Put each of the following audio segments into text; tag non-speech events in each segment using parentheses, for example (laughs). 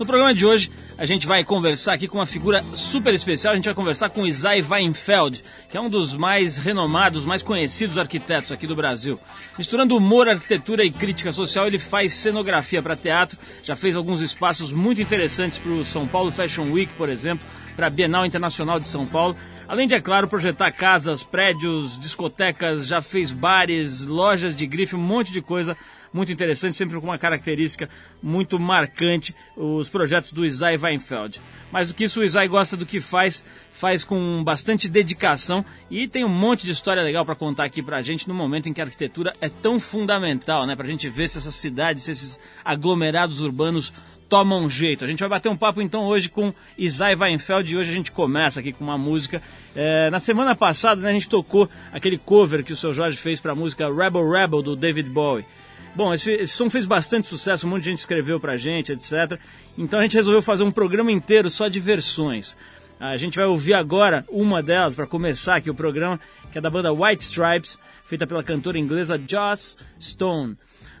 No programa de hoje, a gente vai conversar aqui com uma figura super especial. A gente vai conversar com Isai Weinfeld, que é um dos mais renomados, mais conhecidos arquitetos aqui do Brasil. Misturando humor, arquitetura e crítica social, ele faz cenografia para teatro, já fez alguns espaços muito interessantes para o São Paulo Fashion Week, por exemplo, para a Bienal Internacional de São Paulo. Além de, é claro, projetar casas, prédios, discotecas, já fez bares, lojas de grife, um monte de coisa muito interessante, sempre com uma característica muito marcante, os projetos do Isai Weinfeld. Mais do que isso, o Isai gosta do que faz, faz com bastante dedicação e tem um monte de história legal para contar aqui pra gente no momento em que a arquitetura é tão fundamental, né? Pra gente ver se essas cidades, se esses aglomerados urbanos tomam jeito. A gente vai bater um papo então hoje com Isai Weinfeld e hoje a gente começa aqui com uma música. É, na semana passada né, a gente tocou aquele cover que o seu Jorge fez para a música Rebel Rebel do David Bowie. Bom, esse, esse som fez bastante sucesso, um monte de gente escreveu pra gente, etc. Então a gente resolveu fazer um programa inteiro só de versões. A gente vai ouvir agora uma delas para começar aqui o programa, que é da banda White Stripes, feita pela cantora inglesa Joss Stone.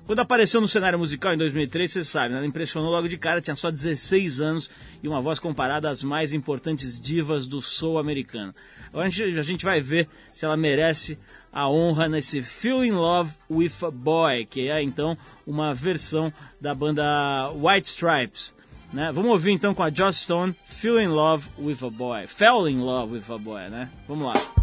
Quando apareceu no cenário musical em 2003, você sabe, né? ela impressionou logo de cara, tinha só 16 anos e uma voz comparada às mais importantes divas do soul americano. Agora a gente, a gente vai ver se ela merece a honra nesse Feel in Love with a Boy, que é então uma versão da banda White Stripes. Né? Vamos ouvir então com a Joss Stone, Feel in Love with a Boy. Fell in Love with a Boy, né? Vamos lá.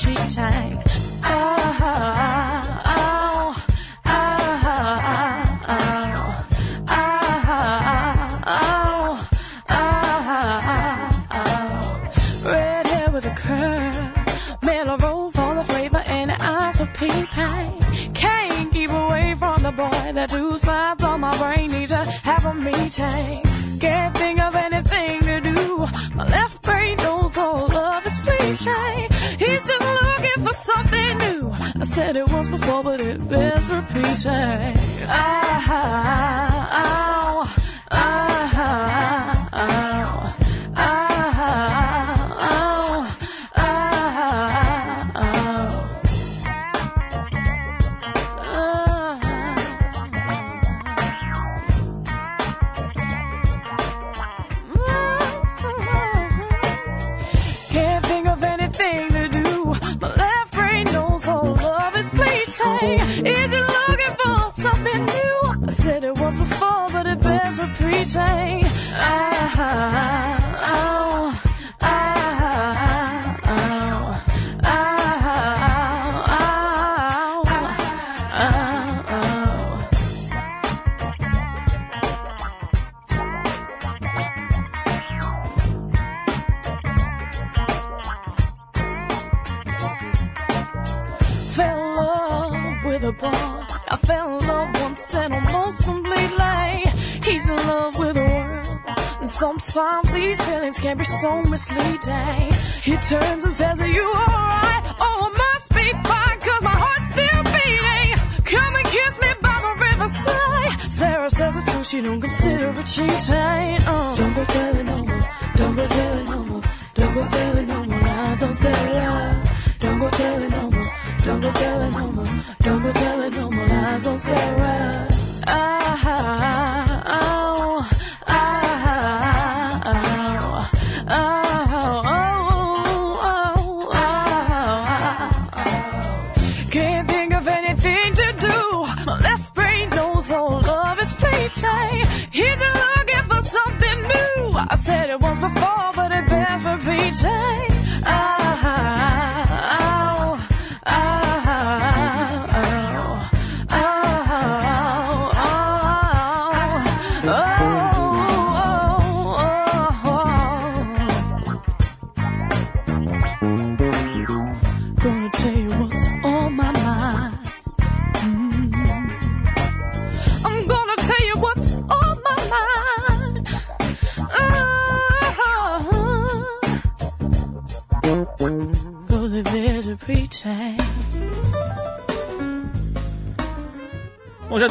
treetime. Is it looking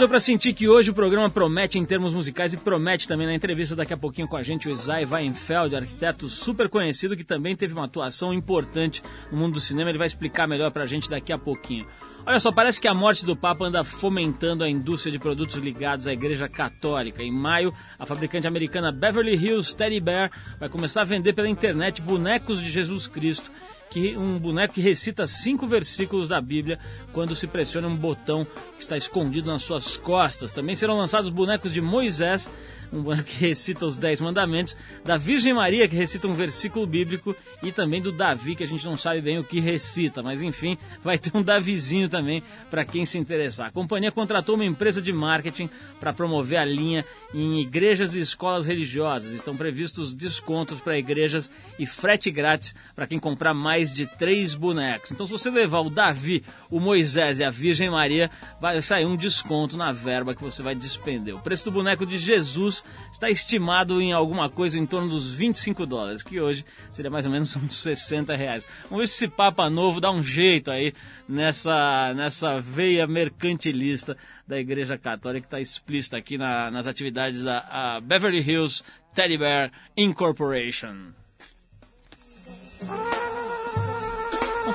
para sentir que hoje o programa promete em termos musicais e promete também na entrevista daqui a pouquinho com a gente o Isai Weinfeld, arquiteto super conhecido que também teve uma atuação importante no mundo do cinema. Ele vai explicar melhor para a gente daqui a pouquinho. Olha só, parece que a morte do Papa anda fomentando a indústria de produtos ligados à Igreja Católica. Em maio, a fabricante americana Beverly Hills Teddy Bear vai começar a vender pela internet bonecos de Jesus Cristo que um boneco que recita cinco versículos da Bíblia quando se pressiona um botão que está escondido nas suas costas. Também serão lançados bonecos de Moisés, um boneco que recita os Dez Mandamentos, da Virgem Maria, que recita um versículo bíblico, e também do Davi, que a gente não sabe bem o que recita, mas enfim, vai ter um Davizinho também para quem se interessar. A companhia contratou uma empresa de marketing para promover a linha em igrejas e escolas religiosas. Estão previstos descontos para igrejas e frete grátis para quem comprar mais de três bonecos. Então, se você levar o Davi, o Moisés e a Virgem Maria, vai sair um desconto na verba que você vai despender. O preço do boneco de Jesus está estimado em alguma coisa em torno dos 25 dólares, que hoje seria mais ou menos uns 60 reais. Vamos ver se esse Papa Novo dá um jeito aí nessa, nessa veia mercantilista da Igreja Católica que está explícita aqui na, nas atividades da Beverly Hills Teddy Bear Incorporation.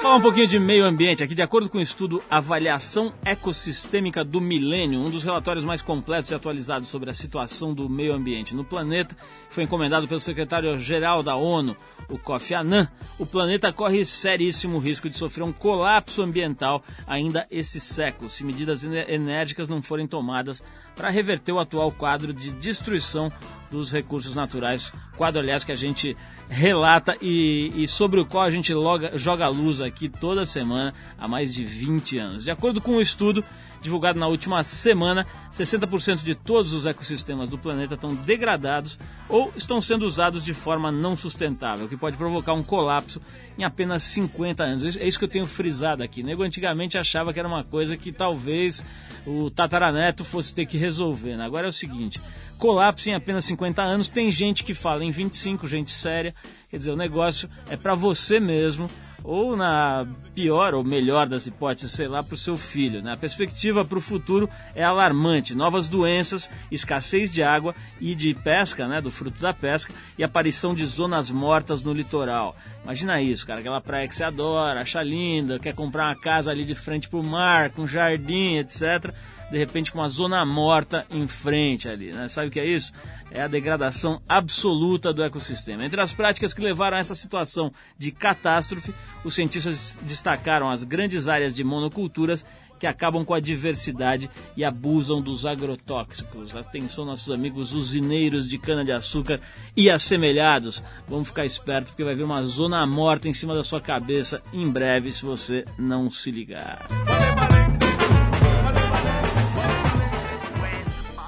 Falar um pouquinho de meio ambiente aqui. De acordo com o estudo Avaliação Ecossistêmica do Milênio, um dos relatórios mais completos e atualizados sobre a situação do meio ambiente no planeta, foi encomendado pelo secretário-geral da ONU, o Kofi Annan, o planeta corre seríssimo risco de sofrer um colapso ambiental ainda esse século, se medidas enérgicas não forem tomadas para reverter o atual quadro de destruição dos recursos naturais, quadro, aliás, que a gente relata e, e sobre o qual a gente loga, joga luz aqui toda semana há mais de 20 anos. De acordo com o um estudo divulgado na última semana, 60% de todos os ecossistemas do planeta estão degradados ou estão sendo usados de forma não sustentável, o que pode provocar um colapso em apenas 50 anos. É isso que eu tenho frisado aqui. Nego antigamente achava que era uma coisa que talvez o tataraneto fosse ter que resolver. Né? Agora é o seguinte: colapso em apenas 50 anos. Tem gente que fala em 25, gente séria. Quer dizer, o negócio é para você mesmo ou na pior ou melhor das hipóteses, sei lá, para o seu filho. Né? A perspectiva para o futuro é alarmante. Novas doenças, escassez de água e de pesca, né, do fruto da pesca, e aparição de zonas mortas no litoral. Imagina isso, cara, aquela praia que você adora, acha linda, quer comprar uma casa ali de frente para o mar, com jardim, etc. De repente com uma zona morta em frente ali, né? Sabe o que é isso? é a degradação absoluta do ecossistema. Entre as práticas que levaram a essa situação de catástrofe, os cientistas destacaram as grandes áreas de monoculturas que acabam com a diversidade e abusam dos agrotóxicos. Atenção, nossos amigos usineiros de cana-de-açúcar e assemelhados. Vamos ficar esperto porque vai vir uma zona morta em cima da sua cabeça em breve se você não se ligar.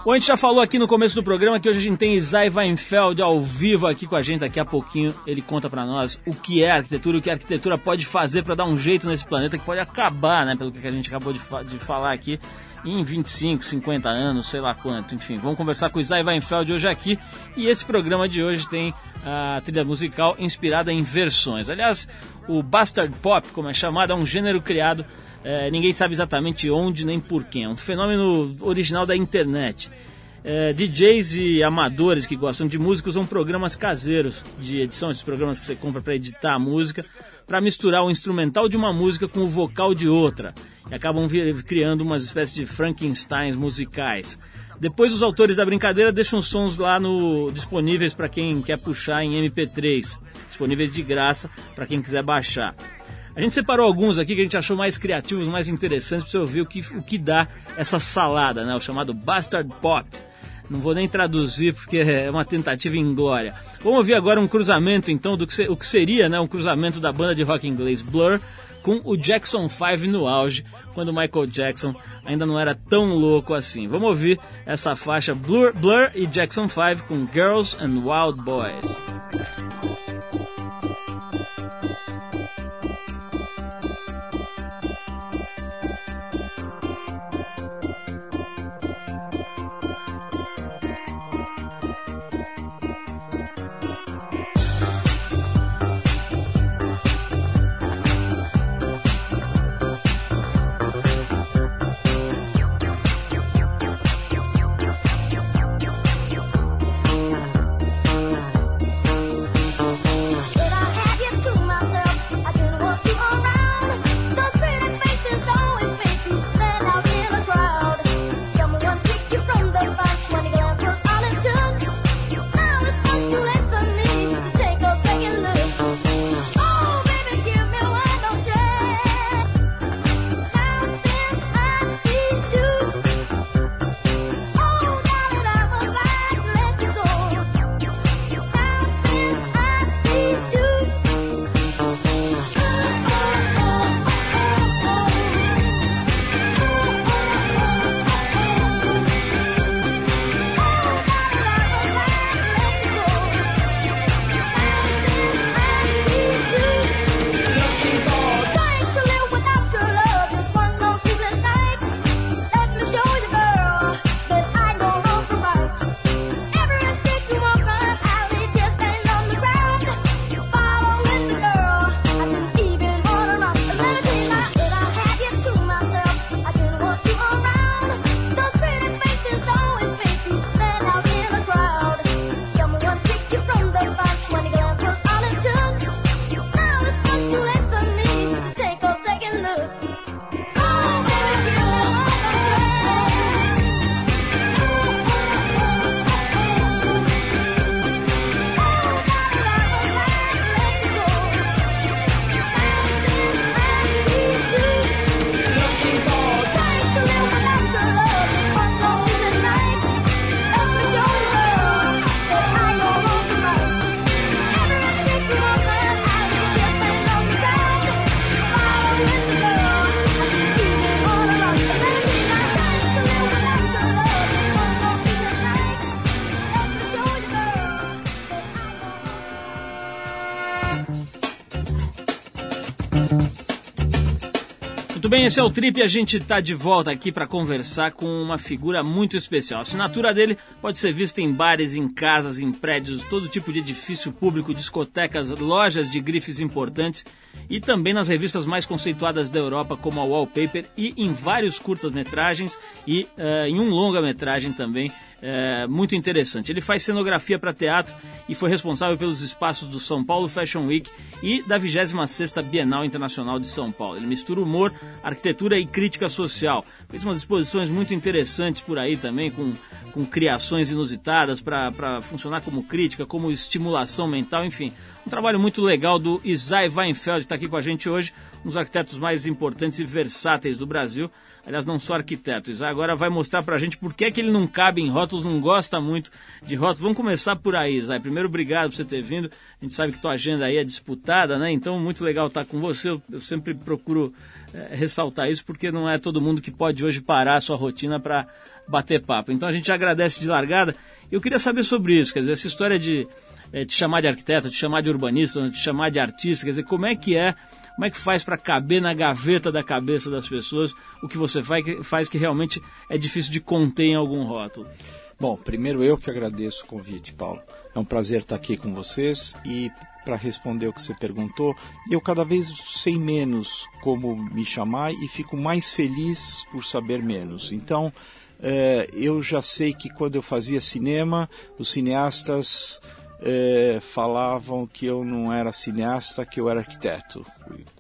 Bom, a gente já falou aqui no começo do programa que hoje a gente tem Isai Weinfeld ao vivo aqui com a gente. Daqui a pouquinho ele conta para nós o que é arquitetura, o que a arquitetura pode fazer para dar um jeito nesse planeta que pode acabar, né? Pelo que a gente acabou de, fa de falar aqui em 25, 50 anos, sei lá quanto. Enfim, vamos conversar com o Isai Weinfeld hoje aqui. E esse programa de hoje tem a trilha musical inspirada em versões. Aliás, o Bastard Pop, como é chamado, é um gênero criado é, ninguém sabe exatamente onde nem porquê. É um fenômeno original da internet. É, DJs e amadores que gostam de música usam programas caseiros de edição, esses programas que você compra para editar a música, para misturar o instrumental de uma música com o vocal de outra. E acabam criando uma espécie de Frankensteins musicais. Depois os autores da brincadeira deixam sons lá no disponíveis para quem quer puxar em MP3, disponíveis de graça para quem quiser baixar. A gente separou alguns aqui que a gente achou mais criativos, mais interessantes para você ouvir o que, o que dá essa salada, né? O chamado Bastard Pop. Não vou nem traduzir porque é uma tentativa inglória. Vamos ouvir agora um cruzamento então do que, o que seria né, um cruzamento da banda de rock inglês Blur com o Jackson 5 no auge, quando Michael Jackson ainda não era tão louco assim. Vamos ouvir essa faixa Blur, Blur e Jackson 5 com Girls and Wild Boys. Bem, esse é o Trip e a gente está de volta aqui para conversar com uma figura muito especial. A assinatura dele pode ser vista em bares, em casas, em prédios, todo tipo de edifício público, discotecas, lojas de grifes importantes e também nas revistas mais conceituadas da Europa, como a Wallpaper, e em vários curtas-metragens e uh, em um longa-metragem também é, muito interessante. Ele faz cenografia para teatro e foi responsável pelos espaços do São Paulo Fashion Week e da 26ª Bienal Internacional de São Paulo. Ele mistura humor, arquitetura e crítica social. Fez umas exposições muito interessantes por aí também, com, com criações inusitadas para funcionar como crítica, como estimulação mental, enfim. Um trabalho muito legal do Isai Weinfeld, que está aqui com a gente hoje, um dos arquitetos mais importantes e versáteis do Brasil aliás, não sou arquiteto. Isai agora vai mostrar pra gente por que, é que ele não cabe em rótulos, não gosta muito de rótulos. Vamos começar por aí, Isai. Primeiro, obrigado por você ter vindo. A gente sabe que tua agenda aí é disputada, né? Então, muito legal estar com você. Eu, eu sempre procuro é, ressaltar isso, porque não é todo mundo que pode hoje parar a sua rotina para bater papo. Então, a gente agradece de largada. Eu queria saber sobre isso, quer dizer, essa história de é, te chamar de arquiteto, te chamar de urbanista, te chamar de artista, quer dizer, como é que é como é que faz para caber na gaveta da cabeça das pessoas o que você faz, que realmente é difícil de conter em algum rótulo? Bom, primeiro eu que agradeço o convite, Paulo. É um prazer estar aqui com vocês e para responder o que você perguntou, eu cada vez sei menos como me chamar e fico mais feliz por saber menos. Então, é, eu já sei que quando eu fazia cinema, os cineastas é, falavam que eu não era cineasta, que eu era arquiteto.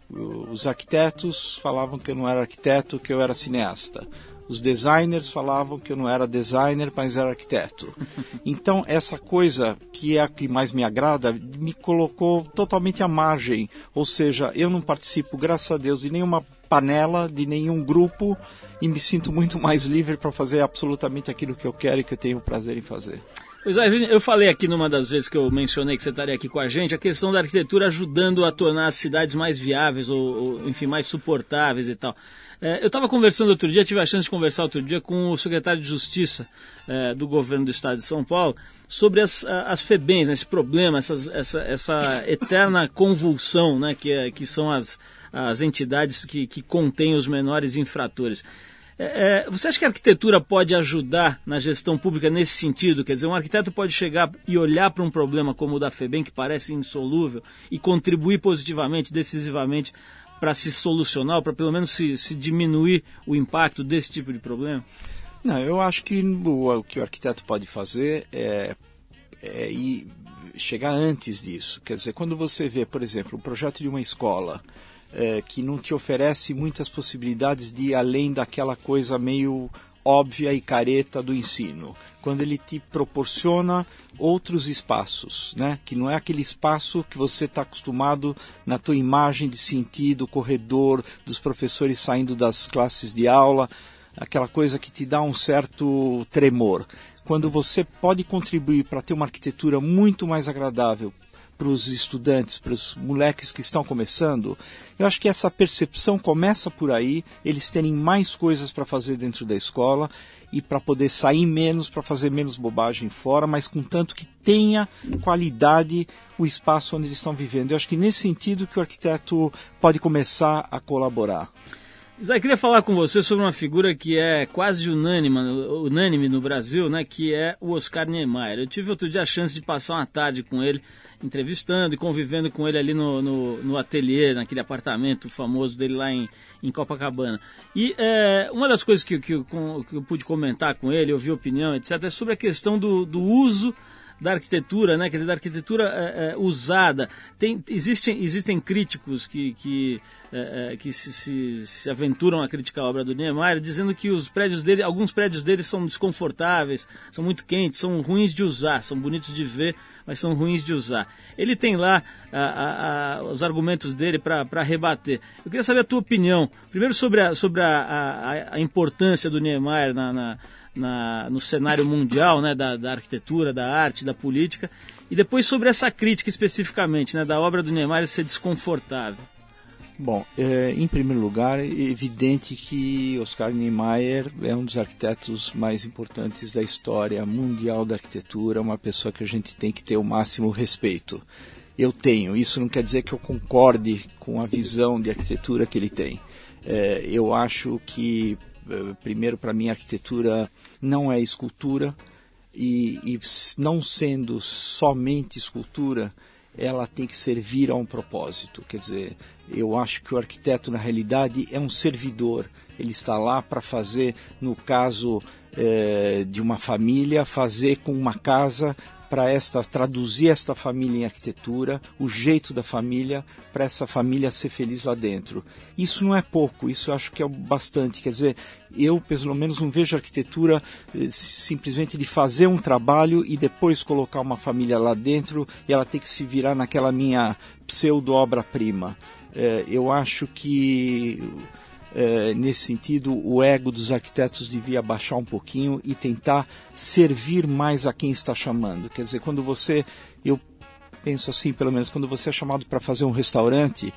Os arquitetos falavam que eu não era arquiteto, que eu era cineasta. Os designers falavam que eu não era designer, mas era arquiteto. (laughs) Então, essa coisa que é a que mais me agrada, me colocou totalmente à margem. Ou seja, eu não participo, graças a Deus, de nenhuma panela, de nenhum grupo e me sinto muito mais livre para fazer absolutamente aquilo que eu quero e que eu tenho prazer em fazer. Pois é, eu falei aqui numa das vezes que eu mencionei que você estaria aqui com a gente, a questão da arquitetura ajudando a tornar as cidades mais viáveis ou, ou enfim, mais suportáveis e tal. É, eu estava conversando outro dia, tive a chance de conversar outro dia com o secretário de Justiça é, do governo do estado de São Paulo sobre as, as FEBENs, né, esse problema, essas, essa, essa eterna convulsão né, que, é, que são as, as entidades que, que contêm os menores infratores. É, é, você acha que a arquitetura pode ajudar na gestão pública nesse sentido? Quer dizer, um arquiteto pode chegar e olhar para um problema como o da FEBEM, que parece insolúvel, e contribuir positivamente, decisivamente para se solucionar, para pelo menos se, se, diminuir o impacto desse tipo de problema? Não, eu acho que o, o que o arquiteto pode fazer é, é ir, chegar antes disso. Quer dizer, quando você vê, por exemplo, o projeto de uma escola é, que não te oferece muitas possibilidades de ir além daquela coisa meio óbvia e careta do ensino. Quando ele te proporciona outros espaços, né? que não é aquele espaço que você está acostumado na tua imagem de sentir do corredor, dos professores saindo das classes de aula, aquela coisa que te dá um certo tremor. Quando você pode contribuir para ter uma arquitetura muito mais agradável para os estudantes, para os moleques que estão começando, eu acho que essa percepção começa por aí, eles terem mais coisas para fazer dentro da escola e para poder sair menos, para fazer menos bobagem fora, mas contanto que tenha qualidade o espaço onde eles estão vivendo. Eu acho que nesse sentido que o arquiteto pode começar a colaborar. Zé, queria falar com você sobre uma figura que é quase unânime, unânime no Brasil, né, que é o Oscar Niemeyer. Eu tive outro dia a chance de passar uma tarde com ele entrevistando e convivendo com ele ali no, no, no ateliê, naquele apartamento famoso dele lá em, em Copacabana. E é, uma das coisas que, que, que, eu pude comentar com ele, ouvir opinião, etc., é sobre a questão do, do uso da arquitetura, né? quer dizer, da arquitetura é, é, usada. Tem, existem, existem críticos que, que, é, é, que se, se, se, aventuram a criticar a obra do Niemeyer, dizendo que os prédios dele, alguns prédios dele são desconfortáveis, são muito quentes, são ruins de usar, são bonitos de ver, mas são ruins de usar. Ele tem lá a, a, a, os argumentos dele para rebater. Eu queria saber a tua opinião, primeiro sobre a, sobre a, importância do Niemeyer na, na na, no cenário mundial né, da, da, arquitetura, da arte, da política, e depois sobre essa crítica especificamente, né, da obra do Neymar ser desconfortável. Bom, é, em primeiro lugar, é evidente que Oscar Niemeyer é um dos arquitetos mais importantes da história mundial da arquitetura, uma pessoa que a gente tem que ter o máximo respeito. Eu tenho, isso não quer dizer que eu concorde com a visão de arquitetura que ele tem É, eu acho que, primeiro, para mim, arquitetura não é escultura, e, e não sendo somente escultura, ela tem que servir a um propósito. Quer dizer, eu acho que o arquiteto, na realidade, é um servidor. Ele está lá para fazer, no caso eh, de uma família, fazer com uma casa para esta traduzir esta família em arquitetura, o jeito da família para essa família ser feliz lá dentro. Isso não é pouco, isso eu acho que é bastante. Quer dizer, eu pelo menos não vejo arquitetura eh, simplesmente de fazer um trabalho e depois colocar uma família lá dentro e ela tem que se virar naquela minha pseudo obra-prima. Eh, eu acho que é, nesse sentido, o ego dos arquitetos devia baixar um pouquinho e tentar servir mais a quem está chamando. Quer dizer, quando você, eu penso assim, pelo menos, quando você é chamado para fazer um restaurante,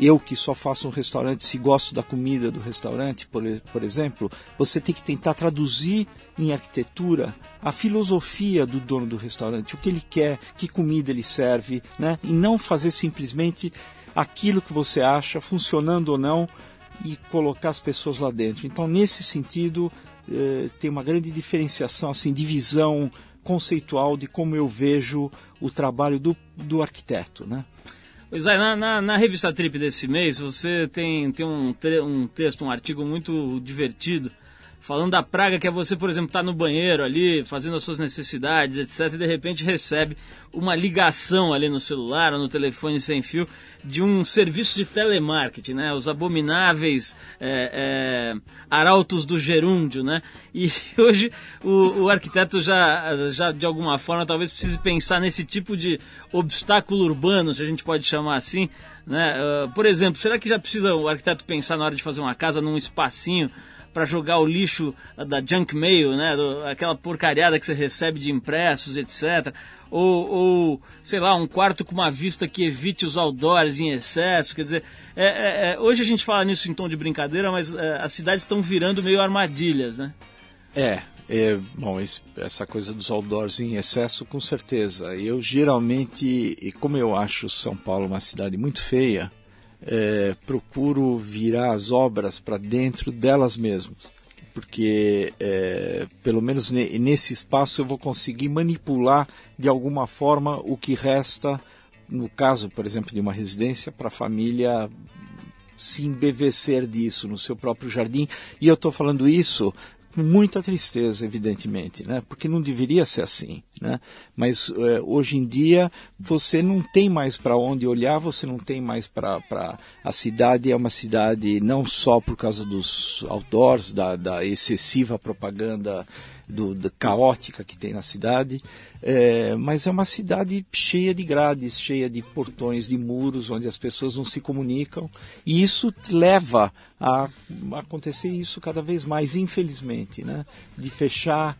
eu que só faço um restaurante, se gosto da comida do restaurante, por, por exemplo, você tem que tentar traduzir em arquitetura a filosofia do dono do restaurante, o que ele quer, que comida ele serve, né? e não fazer simplesmente aquilo que você acha, funcionando ou não, e colocar as pessoas lá dentro. Então, nesse sentido, eh, tem uma grande diferenciação, assim, divisão conceitual de como eu vejo o trabalho do, do arquiteto, né? Pois é, na, na, na, revista Trip desse mês, você tem, tem um, um texto, um artigo muito divertido, falando da praga que é você, por exemplo, estar tá no banheiro ali, fazendo as suas necessidades, etc., e de repente recebe uma ligação ali no celular ou no telefone sem fio de um serviço de telemarketing, né? Os abomináveis é, é, arautos do gerúndio, né? E (laughs) hoje o, o, arquiteto já, já, de alguma forma, talvez precise pensar nesse tipo de obstáculo urbano, se a gente pode chamar assim, né? Uh, por exemplo, será que já precisa o arquiteto pensar na hora de fazer uma casa num espacinho para jogar o lixo da junk mail, né? Do, aquela porcariada que você recebe de impressos, etc. Ou, ou, sei lá, um quarto com uma vista que evite os outdoors em excesso. Quer dizer, é, é, é, hoje a gente fala nisso em tom de brincadeira, mas é, as cidades estão virando meio armadilhas, né? É, é, bom, essa coisa dos outdoors em excesso, com certeza. Eu geralmente, e como eu acho São Paulo uma cidade muito feia, é, procuro virar as obras para dentro delas mesmas, porque é, pelo menos nesse espaço eu vou conseguir manipular de alguma forma o que resta, no caso, por exemplo, de uma residência, para a família se embevecer disso no seu próprio jardim. E eu estou falando isso com muita tristeza, evidentemente, né? porque não deveria ser assim. Né? Mas é, hoje em dia você não tem mais para onde olhar, você não tem mais para. A cidade é uma cidade não só por causa dos outdoors, da, da excessiva propaganda do, da caótica que tem na cidade, é, mas é uma cidade cheia de grades, cheia de portões, de muros, onde as pessoas não se comunicam, e isso leva a, acontecer isso cada vez mais, infelizmente, né? de fechar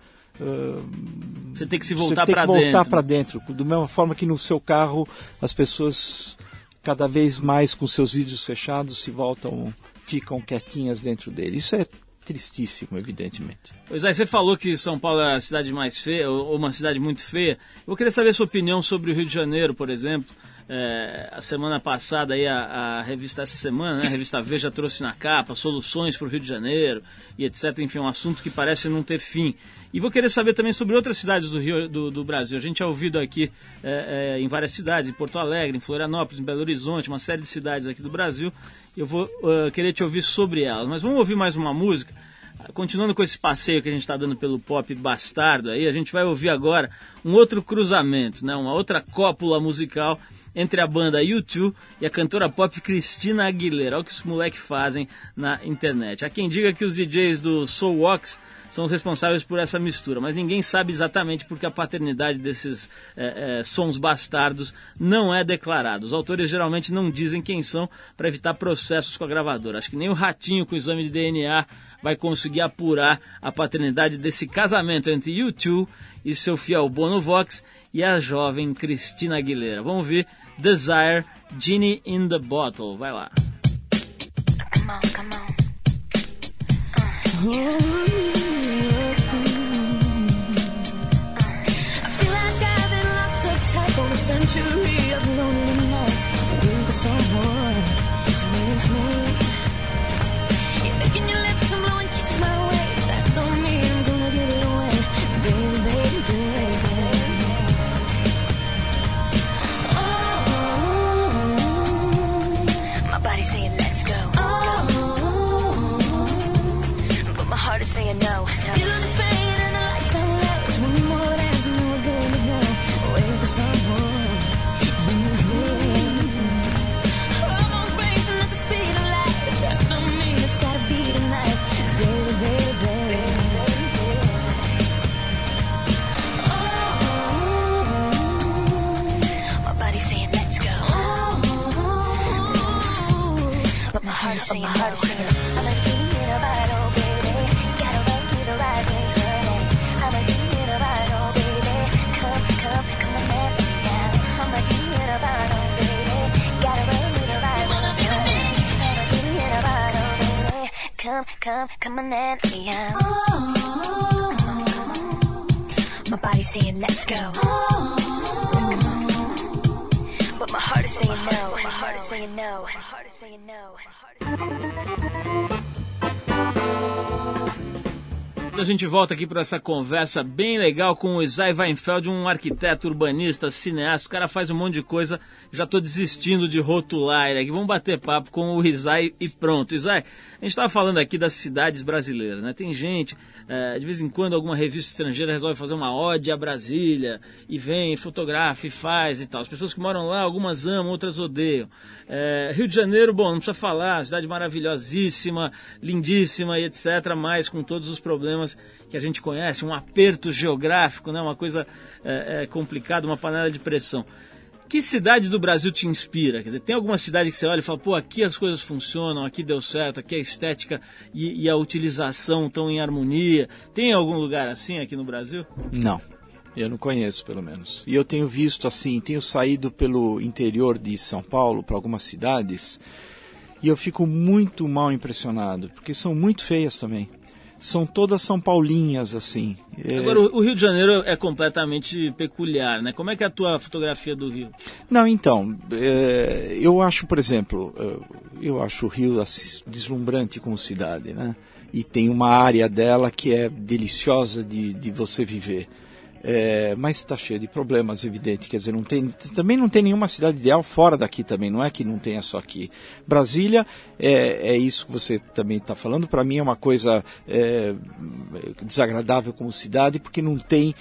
você tem que se voltar para dentro. voltar para dentro. Da mesma forma que no seu carro as pessoas cada vez mais com seus vidros fechados se voltam, ficam quietinhas dentro dele. Isso é tristíssimo, evidentemente. Pois é, você falou que São Paulo é a cidade mais feia, ou uma cidade muito feia. Eu querer saber a sua opinião sobre o Rio de Janeiro, por exemplo. É, a semana passada, aí, a, a, revista, essa semana, né, a revista Veja trouxe na capa soluções para o Rio de Janeiro e etc. Enfim, um assunto que parece não ter fim. E vou querer saber também sobre outras cidades do Rio do, do Brasil. A gente é ouvido aqui é, é, em várias cidades, em Porto Alegre, em Florianópolis, em Belo Horizonte, uma série de cidades aqui do Brasil. Eu vou uh, querer te ouvir sobre elas. Mas vamos ouvir mais uma música. Continuando com esse passeio que a gente está dando pelo pop bastardo aí, a gente vai ouvir agora um outro cruzamento, né? uma outra cópula musical entre a banda U2 e a cantora pop Cristina Aguilera. Olha o que os moleques fazem na internet. Há quem diga que os DJs do Soul Wax são os responsáveis por essa mistura, mas ninguém sabe exatamente porque a paternidade desses é, é, sons bastardos não é declarada. Os autores geralmente não dizem quem são para evitar processos com a gravadora. Acho que nem o ratinho com o exame de DNA vai conseguir apurar a paternidade desse casamento entre U2 e seu fiel Bono Vox e a jovem Cristina Aguilera. Vamos ver Desire, Genie in the Bottle. Vai lá. Come on, come on. Uh. century saying no. Come, on, man. Yeah. My body's saying let's go. But my heart is saying no. My heart is saying no. My heart is saying no. (laughs) A gente volta aqui para essa conversa bem legal com o Isai Weinfeld, um arquiteto, urbanista, cineasta. O cara faz um monte de coisa. Já estou desistindo de rotular ele aqui. Vamos bater papo com o Isai e pronto. Isai, a gente estava falando aqui das cidades brasileiras, né? Tem gente, é, de vez em quando, alguma revista estrangeira resolve fazer uma ode a Brasília e vem, fotografa e faz e tal. As pessoas que moram lá, algumas amam, outras odeiam. É, Rio de Janeiro, bom, não precisa falar, cidade maravilhosíssima, lindíssima e etc., mas com todos os problemas que a gente conhece, um aperto geográfico, né? uma coisa é, é, complicada, uma panela de pressão. Que cidade do Brasil te inspira? Quer dizer, tem alguma cidade que você olha e fala, pô, aqui as coisas funcionam, aqui deu certo, aqui a estética e, e a utilização estão em harmonia. Tem algum lugar assim aqui no Brasil? Não. Eu não conheço, pelo menos. E eu tenho visto assim, tenho saído pelo interior de São Paulo para algumas cidades e eu fico muito mal impressionado, porque são muito feias também. São todas São Paulinhas, assim. É... Agora, o Rio de Janeiro é completamente peculiar, né? Como é que é a tua fotografia do Rio? Não, então, é, eu acho, por exemplo, eu acho o Rio deslumbrante como cidade, né? E tem uma área dela que é deliciosa de, de você viver. É, mas está cheio de problemas, evidente. Quer dizer, não tem, também não tem nenhuma cidade ideal fora daqui também. Não é que não tenha só aqui. Brasília é, é isso que você também está falando. Para mim é uma coisa é, desagradável como cidade, porque não tem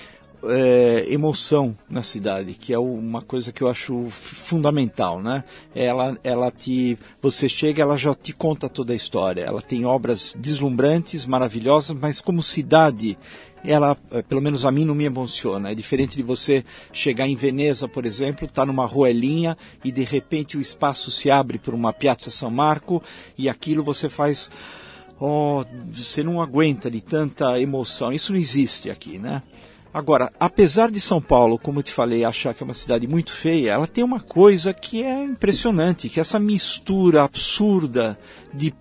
é, emoção na cidade, que é uma coisa que eu acho fundamental, né? Ela, ela te, você chega, ela já te conta toda a história. Ela tem obras deslumbrantes, maravilhosas, mas como cidade ela, pelo menos a mim, não me emociona. É diferente de você chegar em Veneza, por exemplo, estar tá numa ruelinha e de repente o espaço se abre por uma Piazza São Marco e aquilo você faz. Oh, você não aguenta de tanta emoção. Isso não existe aqui, né? Agora, apesar de São Paulo, como eu te falei, achar que é uma cidade muito feia, ela tem uma coisa que é impressionante, que é essa mistura absurda de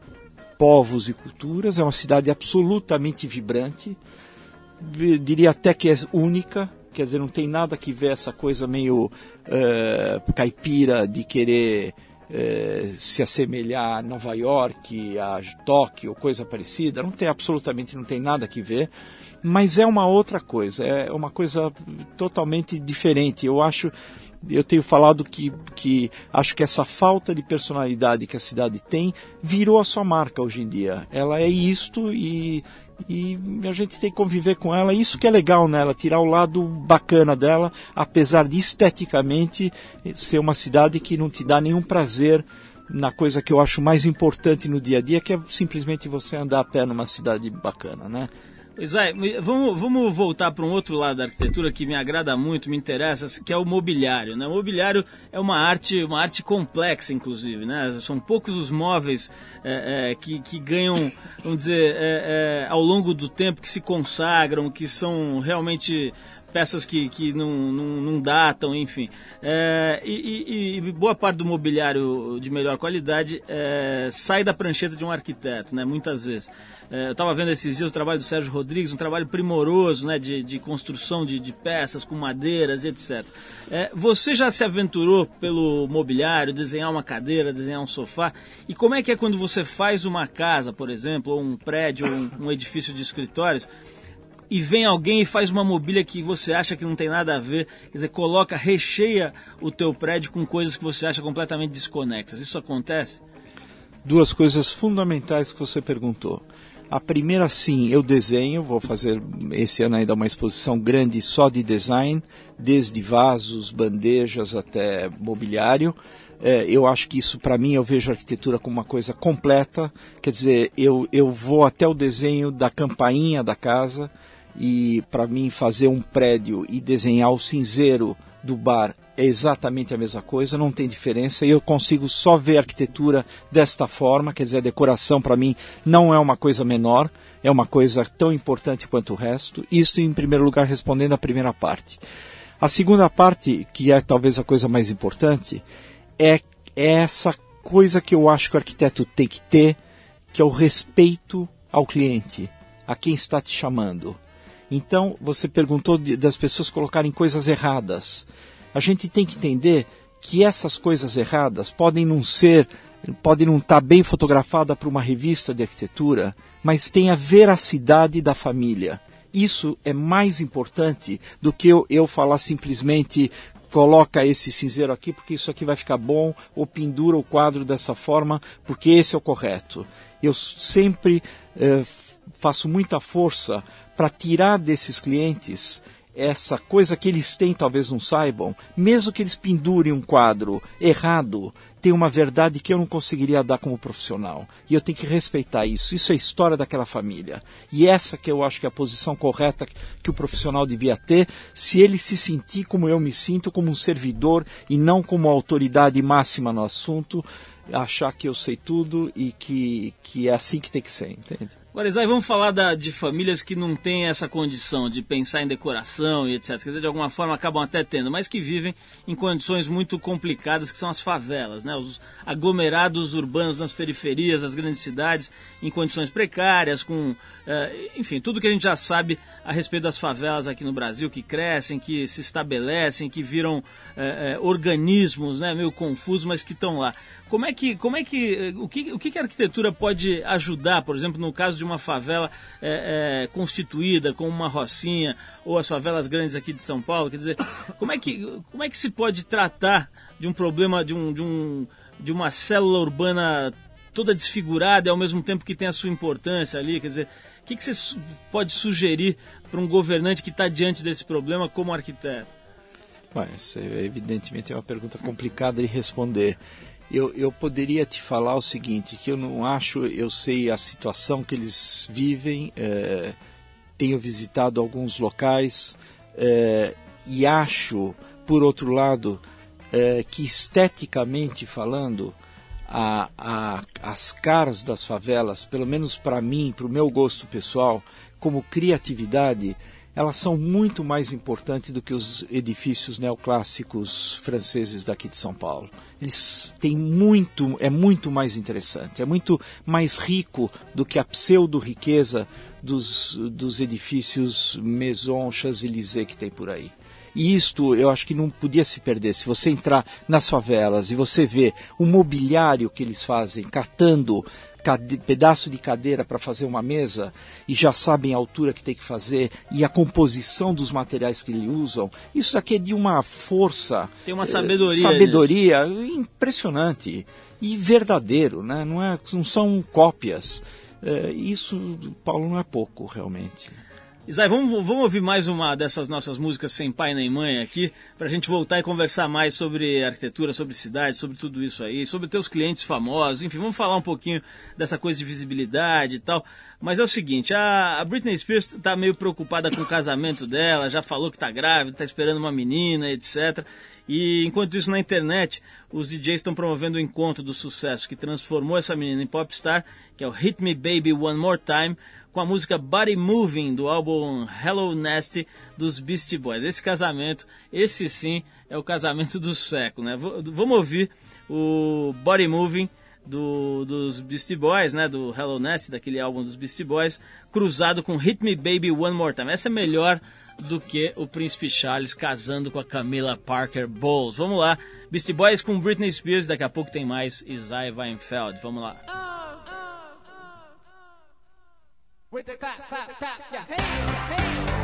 povos e culturas. É uma cidade absolutamente vibrante diria até que é única, quer dizer, não tem nada que ver essa coisa meio uh, caipira de querer uh, se assemelhar a Nova York, a Tóquio, coisa parecida, não tem absolutamente não tem nada que ver, mas é uma outra coisa, é uma coisa totalmente diferente. Eu acho eu tenho falado que, que acho que essa falta de personalidade que a cidade tem virou a sua marca hoje em dia. Ela é isto e, e a gente tem que conviver com ela. Isso que é legal nela, tirar o lado bacana dela, apesar de esteticamente ser uma cidade que não te dá nenhum prazer na coisa que eu acho mais importante no dia a dia, que é simplesmente você andar a pé numa cidade bacana, né? Isai, vamos, vamos voltar para um outro lado da arquitetura que me agrada muito, me interessa, que é o mobiliário. Né? O mobiliário é uma arte, uma arte complexa, inclusive. Né? São poucos os móveis é, é, que, que ganham, vamos dizer, é, é ao longo do tempo, que se consagram, que são realmente peças que, que não, não, não datam, enfim. É, e, e, boa parte do mobiliário de melhor qualidade é, sai da prancheta de um arquiteto, né, muitas vezes. É, eu estava vendo esses dias o trabalho do Sérgio Rodrigues, um trabalho primoroso né, de, de construção de, de peças com madeiras, etc. É, você já se aventurou pelo mobiliário, desenhar uma cadeira, desenhar um sofá? E como é que é quando você faz uma casa, por exemplo, ou um prédio, ou um, um edifício de escritórios? e vem alguém e faz uma mobília que você acha que não tem nada a ver, quer dizer, coloca, recheia o teu prédio com coisas que você acha completamente desconexas. Isso acontece? Duas coisas fundamentais que você perguntou. A primeira, sim, eu desenho, vou fazer esse ano ainda uma exposição grande só de design, desde vasos, bandejas até mobiliário. É, eu acho que isso, para mim, eu vejo a arquitetura como uma coisa completa. Quer dizer, eu, eu vou até o desenho da campainha da casa e, para mim, fazer um prédio e desenhar o cinzeiro do bar é exatamente a mesma coisa, não tem diferença, e eu consigo só ver arquitetura desta forma, quer dizer, a decoração para mim não é uma coisa menor, é uma coisa tão importante quanto o resto. Isto, em primeiro lugar, respondendo à primeira parte. A segunda parte, que é talvez a coisa mais importante, é, é essa coisa que eu acho que o arquiteto tem que ter, que é o respeito ao cliente, a quem está te chamando. Então, você perguntou de, das pessoas colocarem coisas erradas a gente tem que entender que essas coisas erradas podem não ser, podem não estar bem fotografada para uma revista de arquitetura, mas tem a veracidade da família. Isso é mais importante do que eu, eu falar simplesmente coloca esse cinzeiro aqui porque isso aqui vai ficar bom, ou pendura o quadro dessa forma porque esse é o correto. Eu sempre eh, faço muita força para tirar desses clientes essa coisa que eles têm, talvez não saibam, mesmo que eles pendurem um quadro errado, tem uma verdade que eu não conseguiria dar como profissional. E eu tenho que respeitar isso. Isso é história daquela família. E essa que eu acho que é a posição correta que o profissional devia ter, se ele se sentir como eu me sinto, como um servidor e não como autoridade máxima no assunto, achar que eu sei tudo e que, que é assim que tem que ser, entende? Agora, Isai, vamos falar da, de famílias que não têm essa condição de pensar em decoração e etc. Quer dizer, de alguma forma acabam até tendo, mas que vivem em condições muito complicadas, que são as favelas, né? os aglomerados urbanos nas periferias das grandes cidades, em condições precárias, com, uh, enfim, tudo que a gente já sabe a respeito das favelas aqui no Brasil, que crescem, que se estabelecem, que viram uh, uh, organismos né, meio confusos, mas que estão lá. Como é que, como é que, o que, o que a arquitetura pode ajudar, por exemplo, no caso de uma favela é, é, constituída como uma rocinha ou as favelas grandes aqui de São Paulo? Quer dizer, como é que, como é que se pode tratar de um problema de, um, de, um, de uma célula urbana toda desfigurada e ao mesmo tempo que tem a sua importância ali? Quer dizer, o que, que você pode sugerir para um governante que está diante desse problema como arquiteto? Mas, evidentemente, é uma pergunta complicada de responder eu, eu poderia te falar o seguinte, que eu não acho, eu sei a situação que eles vivem, é, tenho visitado alguns locais é, e acho, por outro lado, é, que esteticamente falando, a, a, as caras das favelas, pelo menos para mim, para o meu gosto pessoal, como criatividade, elas são muito mais importantes do que os edifícios neoclássicos franceses daqui de São Paulo. Eles têm muito, é muito mais interessante, é muito mais rico do que a pseudo-riqueza dos, dos edifícios Maison, Champs-Élysées que tem por aí. E isto eu acho que não podia se perder. Se você entrar nas favelas e você vê o mobiliário que eles fazem, catando cade, pedaço de cadeira para fazer uma mesa e já sabem a altura que tem que fazer e a composição dos materiais que eles usam, isso aqui é de uma força. Tem uma sabedoria. sabedoria impressionante e verdadeiro, né? não, é, não são cópias. É, isso, Paulo, não é pouco realmente. Isai, vamos, vamos ouvir mais uma dessas nossas músicas sem pai nem mãe aqui, para a gente voltar e conversar mais sobre arquitetura, sobre cidade, sobre tudo isso aí, sobre teus clientes famosos, enfim, vamos falar um pouquinho dessa coisa de visibilidade e tal. Mas é o seguinte, a, a Britney Spears está meio preocupada com o casamento dela, já falou que está grávida, está esperando uma menina, etc. E enquanto isso na internet, os DJs estão promovendo o encontro do sucesso que transformou essa menina em popstar, que é o Hit Me Baby One More Time, com a música Body Moving do álbum Hello Nasty dos Beastie Boys. Esse casamento, esse sim, é o casamento do século, né? vamos ouvir o Body Moving do, dos Beastie Boys, né? Do Hello Nasty, daquele álbum dos Beastie Boys, cruzado com Hit Me Baby One More Time. Essa é melhor do que o Príncipe Charles casando com a Camila Parker Bowles. Vamos lá, Beastie Boys com Britney Spears, daqui a pouco tem mais Isaiah Weinfeld. Vamos lá. With the clap, clap, clap, yeah. Hey, hey,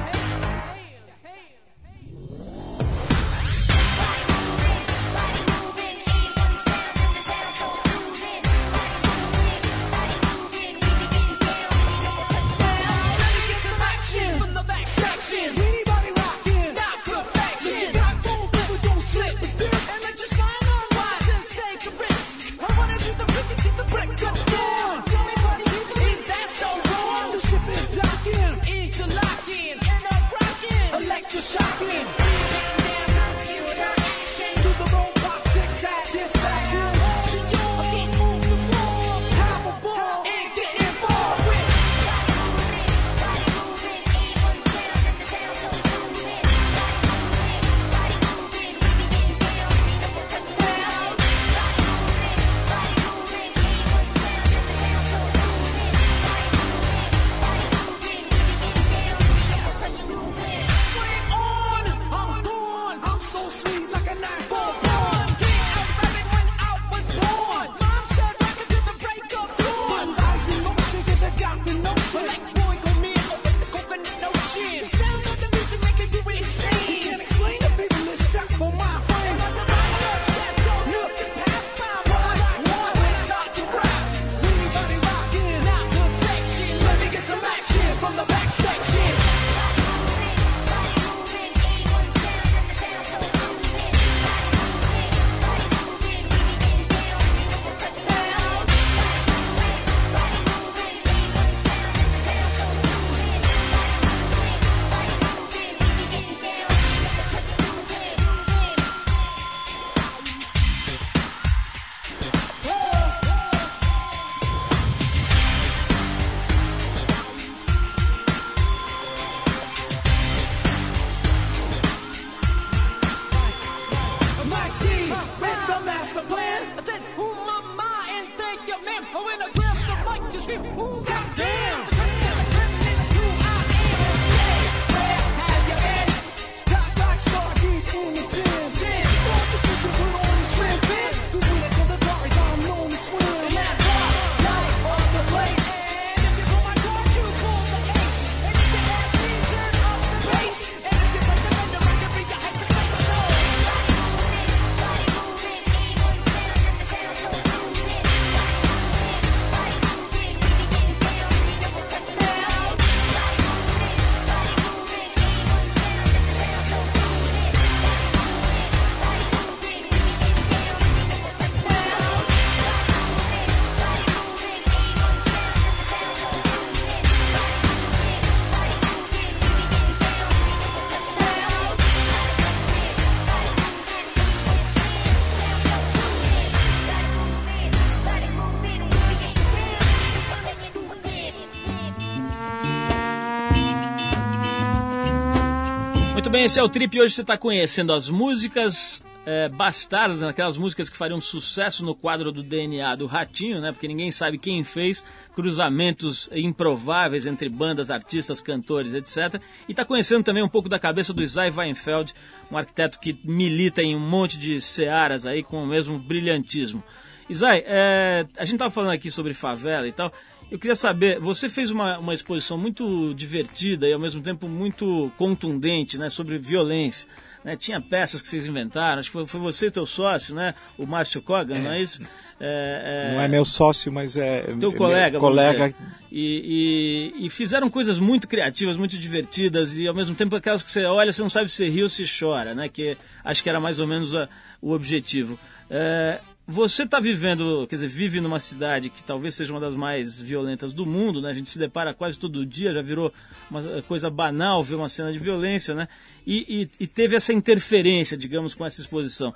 bem, esse é o Trip. Hoje você está conhecendo as músicas é, bastardas, né? aquelas músicas que fariam sucesso no quadro do DNA do Ratinho, né? Porque ninguém sabe quem fez, cruzamentos improváveis entre bandas, artistas, cantores, etc. E está conhecendo também um pouco da cabeça do Isai Weinfeld, um arquiteto que milita em um monte de searas aí com o mesmo brilhantismo. Isai, é, a gente estava falando aqui sobre favela e tal. Eu queria saber, você fez uma, uma exposição muito divertida e ao mesmo tempo muito contundente, né, sobre violência. Né? Tinha peças que vocês inventaram, acho que foi, foi você e teu sócio, né, o Márcio Kogan, é. não é isso? É, é... Não é meu sócio, mas é teu colega. colega. E, e, e, fizeram coisas muito criativas, muito divertidas e ao mesmo tempo aquelas que você olha, você não sabe se ri ou se chora, né? Que acho que era mais ou menos a, o objetivo. É, você está vivendo, quer dizer, vive numa cidade que talvez seja uma das mais violentas do mundo, né? A gente se depara quase todo dia, já virou uma coisa banal ver uma cena de violência, né? E, e, e teve essa interferência, digamos, com essa exposição.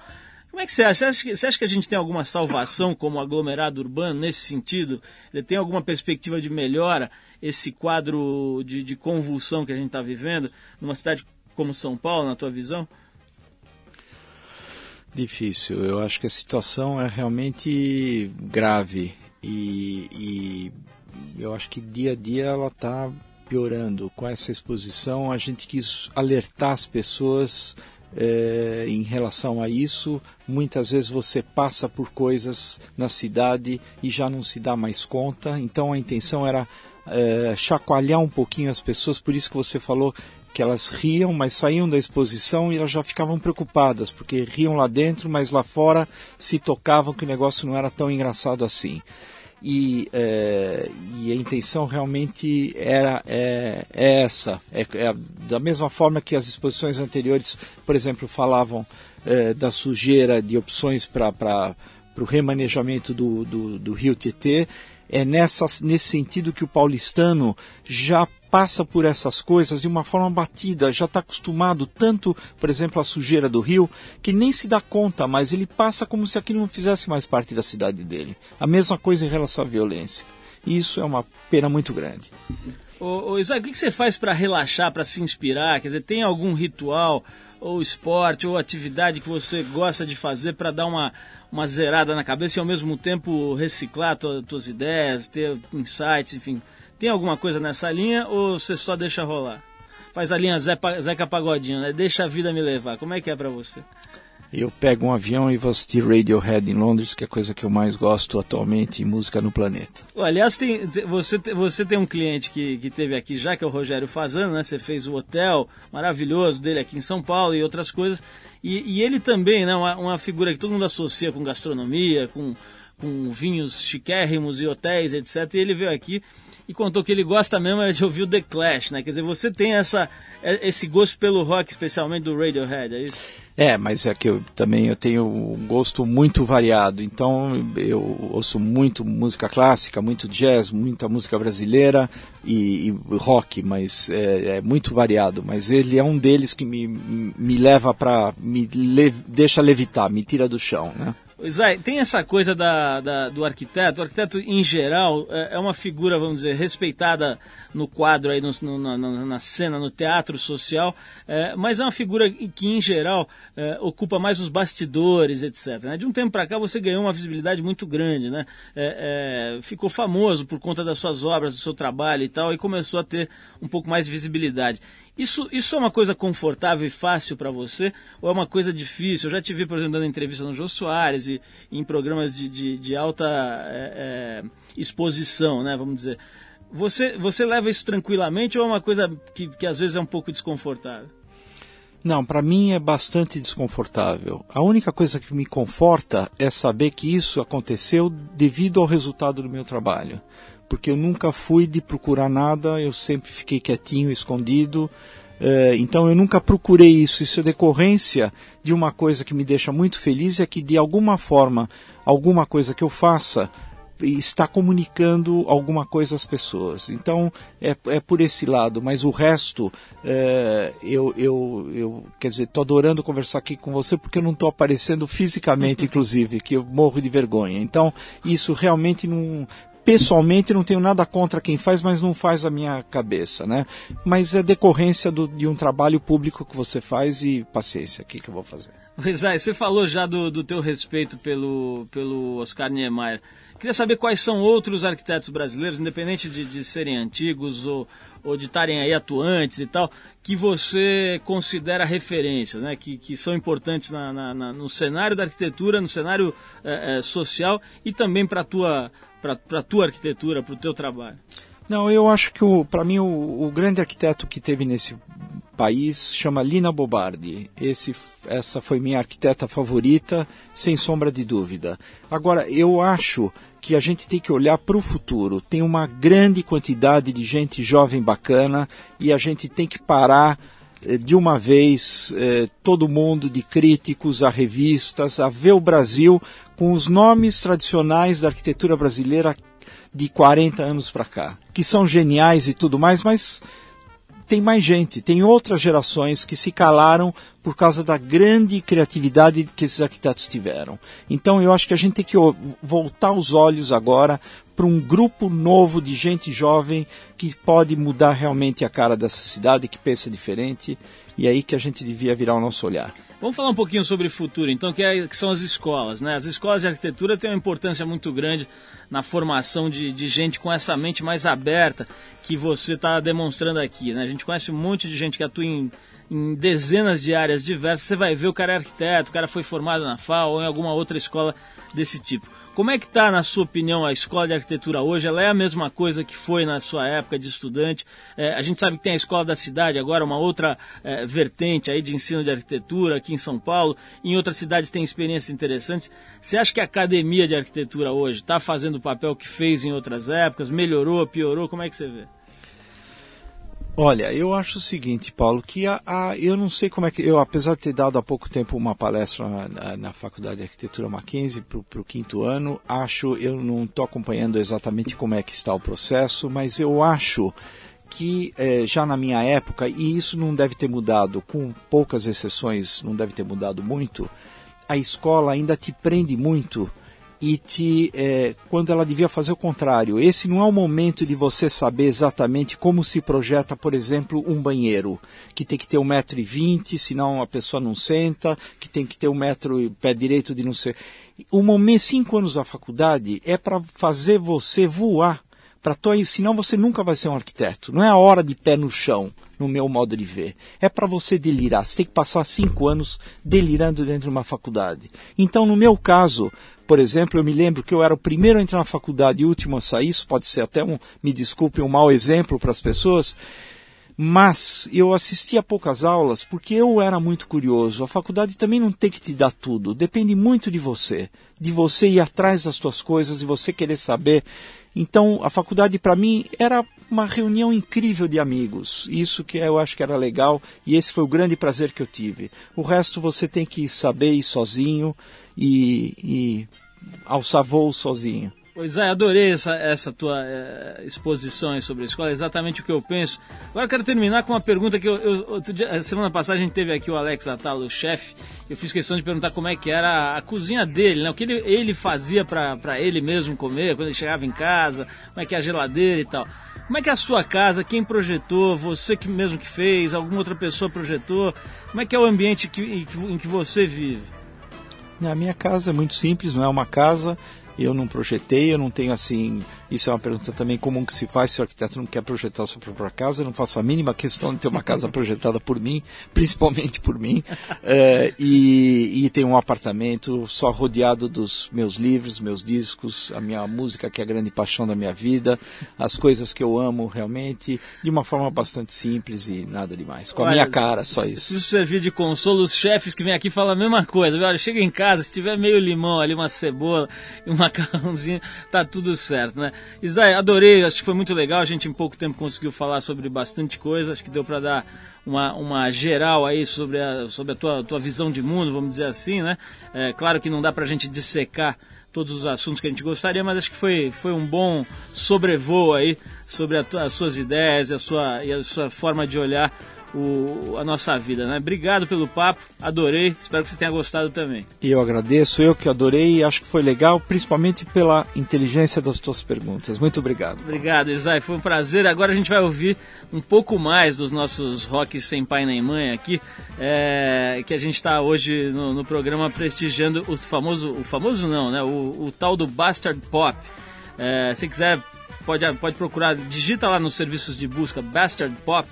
Como é que você acha? Você acha que, você acha que a gente tem alguma salvação como aglomerado urbano nesse sentido? Tem alguma perspectiva de melhora esse quadro de, de convulsão que a gente está vivendo numa cidade como São Paulo, na tua visão? Difícil. Eu acho que a situação é realmente grave e, e eu acho que dia a dia ela está piorando. Com essa exposição, a gente quis alertar as pessoas é, em relação a isso. Muitas vezes você passa por coisas na cidade e já não se dá mais conta. Então a intenção era é, chacoalhar um pouquinho as pessoas. Por isso que você falou que elas riam, mas saíam da exposição e elas já ficavam preocupadas, porque riam lá dentro, mas lá fora se tocavam que o negócio não era tão engraçado assim. E, é, e a intenção realmente era é, é essa. É, é, da mesma forma que as exposições anteriores, por exemplo, falavam é, da sujeira de opções para o remanejamento do, do, do rio Tietê, é nessa, nesse sentido que o paulistano já passa por essas coisas de uma forma batida, já está acostumado tanto, por exemplo, à sujeira do rio, que nem se dá conta, mas ele passa como se aquilo não fizesse mais parte da cidade dele. A mesma coisa em relação à violência. E isso é uma pena muito grande. Ô, ô Isaac, o que você faz para relaxar, para se inspirar? Quer dizer, tem algum ritual, ou esporte, ou atividade que você gosta de fazer para dar uma, uma zerada na cabeça e ao mesmo tempo reciclar tuas, tuas ideias, ter insights, enfim? Tem alguma coisa nessa linha ou você só deixa rolar? Faz a linha Zeca, Pagodinho, né? Deixa a vida me levar. Como é que é para você? Eu pego um avião e vou assistir Radiohead em Londres, que é a coisa que eu mais gosto atualmente em música no planeta. Aliás, tem, você, você tem um cliente que, que teve aqui já, que é o Rogério Fazano, né? Você fez o hotel maravilhoso dele aqui em São Paulo e outras coisas. E, e ele também, né? Uma, uma figura que todo mundo associa com gastronomia, com, com vinhos chiquérrimos e hotéis, etc. E ele veio aqui e contou que ele gosta mesmo é de ouvir o The Clash, né? Quer dizer, você tem essa, é, esse gosto pelo rock, especialmente do Radiohead, é isso? É, mas é que eu também eu tenho um gosto muito variado. Então eu ouço muito música clássica, muito jazz, muita música brasileira e, e rock, mas é, é, muito variado. Mas ele é um deles que me, me leva para me le, deixa levitar, me tira do chão, né? Zay, tem essa coisa da, da, do arquiteto. O arquiteto, em geral, é, é, uma figura, vamos dizer, respeitada no quadro, aí no, no, na, na, cena, no teatro social, é, mas é uma figura que, em geral, é, ocupa mais os bastidores, etc. Né? De um tempo para cá, você ganhou uma visibilidade muito grande, né? É, é, ficou famoso por conta das suas obras, do seu trabalho e tal, e começou a ter um pouco mais de visibilidade. Isso, isso é uma coisa confortável e fácil para você ou é uma coisa difícil? Eu já te vi, por exemplo, dando entrevista no Jô Soares e, em programas de, de, de alta é, é, exposição, né, vamos dizer. Você, você leva isso tranquilamente ou é uma coisa que, que às vezes é um pouco desconfortável? Não, para mim é bastante desconfortável. A única coisa que me conforta é saber que isso aconteceu devido ao resultado do meu trabalho porque eu nunca fui de procurar nada, eu sempre fiquei quietinho, escondido. Uh, então eu nunca procurei isso. Isso é decorrência de uma coisa que me deixa muito feliz é que de alguma forma, alguma coisa que eu faça está comunicando alguma coisa às pessoas. Então é, é por esse lado, mas o resto é, eu, eu, eu quer dizer, estou adorando conversar aqui com você porque eu não estou aparecendo fisicamente, (laughs) inclusive, que eu morro de vergonha. Então isso realmente não pessoalmente não tenho nada contra quem faz, mas não faz a minha cabeça, né? Mas é decorrência do, de um trabalho público que você faz e paciência, o que, que eu vou fazer? Pois é, você falou já do, do teu respeito pelo, pelo Oscar Niemeyer. Queria saber quais são outros arquitetos brasileiros, independente de, de serem antigos ou, ou de estarem aí atuantes e tal, que você considera referências, né? que, que são importantes na, na, na, no cenário da arquitetura, no cenário é, é, social e também para a tua, tua arquitetura, para o teu trabalho. Não, eu acho que para mim o, o, grande arquiteto que teve nesse país chama Lina Bobardi. Esse, essa foi minha arquiteta favorita, sem sombra de dúvida. Agora, eu acho que a gente tem que olhar para o futuro. Tem uma grande quantidade de gente jovem bacana e a gente tem que parar eh, de uma vez eh, todo mundo, de críticos a revistas, a ver o Brasil com os nomes tradicionais da arquitetura brasileira de 40 anos para cá, que são geniais e tudo mais, mas tem mais gente, tem outras gerações que se calaram por causa da grande criatividade que esses arquitetos tiveram. Então eu acho que a gente tem que voltar os olhos agora para um grupo novo de gente jovem que pode mudar realmente a cara dessa cidade, que pensa diferente, e é aí que a gente devia virar o nosso olhar. Vamos falar um pouquinho sobre futuro, então, que, é, que, são as escolas. Né? As escolas de arquitetura têm uma importância muito grande na formação de, de gente com essa mente mais aberta que você está demonstrando aqui. Né? A gente conhece um monte de gente que atua em, em, dezenas de áreas diversas. Você vai ver o cara é arquiteto, o cara foi formado na FAO ou em alguma outra escola desse tipo. Como é que está, na sua opinião, a escola de arquitetura hoje? Ela é a mesma coisa que foi na sua época de estudante? É, a gente sabe que tem a escola da cidade agora, uma outra é, vertente aí de ensino de arquitetura aqui em São Paulo. Em outras cidades tem experiências interessantes. Você acha que a academia de arquitetura hoje está fazendo o papel que fez em outras épocas? Melhorou, piorou? Como é que você vê? Olha, eu acho o seguinte, Paulo, que a, a, eu não sei como é que. Eu, apesar de ter dado há pouco tempo uma palestra na, na, Faculdade de Arquitetura Mackenzie para o quinto ano, acho, eu não estou acompanhando exatamente como é que está o processo, mas eu acho que eh, já na minha época, e isso não deve ter mudado, com poucas exceções, não deve ter mudado muito, a escola ainda te prende muito e é, quando ela devia fazer o contrário. Esse não é o momento de você saber exatamente como se projeta, por exemplo, um banheiro, que tem que ter um metro e vinte, senão a pessoa não senta, que tem que ter um metro pé direito de não ser. O momento, cinco anos da faculdade, é para fazer você voar para tua, senão você nunca vai ser um arquiteto. Não é a hora de pé no chão, no meu modo de ver. É para você delirar. Você tem que passar cinco anos delirando dentro de uma faculdade. Então, no meu caso, por exemplo, eu me lembro que eu era o primeiro a entrar na faculdade e o último a sair. Isso pode ser até um, me desculpe, um mau exemplo para as pessoas. Mas eu assistia poucas aulas porque eu era muito curioso. A faculdade também não tem que te dar tudo. Depende muito de você. De você ir atrás das suas coisas, de você querer saber. Então, a faculdade para mim era uma reunião incrível de amigos. Isso que eu acho que era legal e esse foi o grande prazer que eu tive. O resto você tem que saber ir sozinho e, e alçar voo sozinho. Pois é, adorei essa, essa tua é, exposição sobre a escola, é exatamente o que eu penso. Agora eu quero terminar com uma pergunta que eu, eu dia, semana passada a gente teve aqui o Alex Atalo, o chefe, eu fiz questão de perguntar como é que era a, a cozinha dele, né? o que ele, ele fazia para ele mesmo comer quando ele chegava em casa, como é que é a geladeira e tal. Como é que é a sua casa, quem projetou, você que mesmo que fez, alguma outra pessoa projetou, como é que é o ambiente que, em, que, em que você vive? A minha casa é muito simples, não é uma casa, eu não projetei, eu não tenho assim. Isso é uma pergunta também comum que se faz se o arquiteto não quer projetar sua própria casa. Eu não faço a mínima questão de ter uma casa (laughs) projetada por mim, principalmente por mim. É, e, e tenho um apartamento só rodeado dos meus livros, meus discos, a minha música, que é a grande paixão da minha vida, as coisas que eu amo realmente, de uma forma bastante simples e nada demais. Com a Olha, minha cara, só isso. Se isso servir de consolo, os chefes que vêm aqui falam a mesma coisa. Olha, chega em casa, se tiver meio limão ali, uma cebola uma macarrãozinho, tá tudo certo, né? Isai, adorei, acho que foi muito legal, a gente em pouco tempo conseguiu falar sobre bastante coisa, acho que deu para dar uma, uma geral aí sobre a, sobre a tua, tua visão de mundo, vamos dizer assim, né? É, claro que não dá pra gente dissecar todos os assuntos que a gente gostaria, mas acho que foi, foi um bom sobrevoo aí sobre a, as suas ideias e a sua, e a sua forma de olhar o, a nossa vida, né? Obrigado pelo papo, adorei, espero que você tenha gostado também. E eu agradeço, eu que adorei e acho que foi legal, principalmente pela inteligência das tuas perguntas. Muito obrigado. Obrigado, Isai, foi um prazer. Agora a gente vai ouvir um pouco mais dos nossos rocks sem pai nem mãe aqui, é, que a gente está hoje no, no, programa prestigiando o famoso, o famoso não, né? O, o tal do Bastard Pop. É, se quiser, pode, pode procurar, digita lá nos serviços de busca Bastard Pop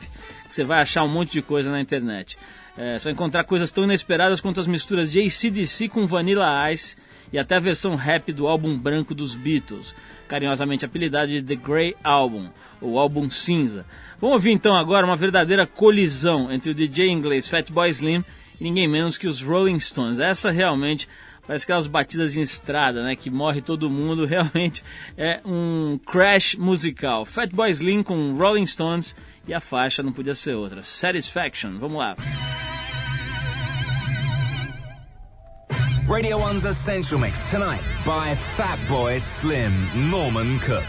você vai achar um monte de coisa na internet. É, você vai encontrar coisas tão inesperadas quanto as misturas de ACDC com Vanilla Ice e até a versão rap do álbum branco dos Beatles, carinhosamente apelidado de The Grey Album, ou álbum cinza. Vamos ouvir então agora uma verdadeira colisão entre o DJ inglês Fatboy Slim e ninguém menos que os Rolling Stones. Essa realmente parece aquelas batidas em estrada, né, que morre todo mundo, (laughs) realmente é um crash musical. Fatboy Slim com Rolling Stones e a faixa não podia ser outra. Satisfaction, vamos lá. Radio 1's Essential Mix tonight by Fatboy Slim Norman Cook.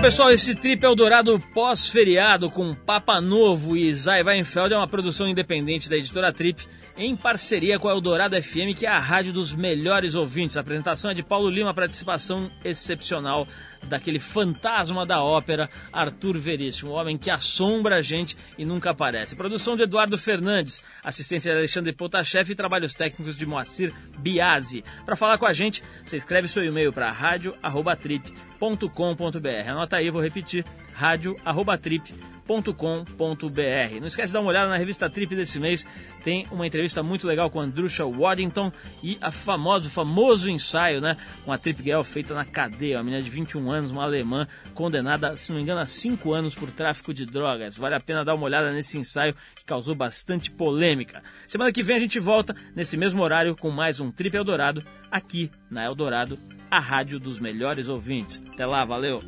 Bom, pessoal, esse Trip Eldorado pós-feriado com Papa Novo e Zay Weinfeld é uma produção independente da editora Trip em parceria com a Eldorado FM, que é a rádio dos melhores ouvintes. A apresentação é de Paulo Lima, participação excepcional daquele fantasma da ópera, Arthur Veríssimo, o homem que assombra a gente e nunca aparece. Produção de Eduardo Fernandes, assistência de Alexandre Potashev e trabalhos técnicos de Moacir Biasi. Para falar com a gente, você escreve seu e-mail para rádio@trip.com.br. Anota aí, vou repetir, rádio@trip.com.br trip.com.br. Não esquece de dar uma olhada na revista Trip desse mês, tem uma entrevista muito legal com Andrusha Waddington e a famosa, o famoso ensaio, né, com a Trip Girl feita na cadeia, uma menina de 21 anos, uma alemã, condenada, se não me engano, a 5 anos por tráfico de drogas. Vale a pena dar uma olhada nesse ensaio que causou bastante polêmica. Semana que vem a gente volta nesse mesmo horário com mais um Trip Eldorado aqui na Eldorado, a rádio dos melhores ouvintes. Até lá, valeu!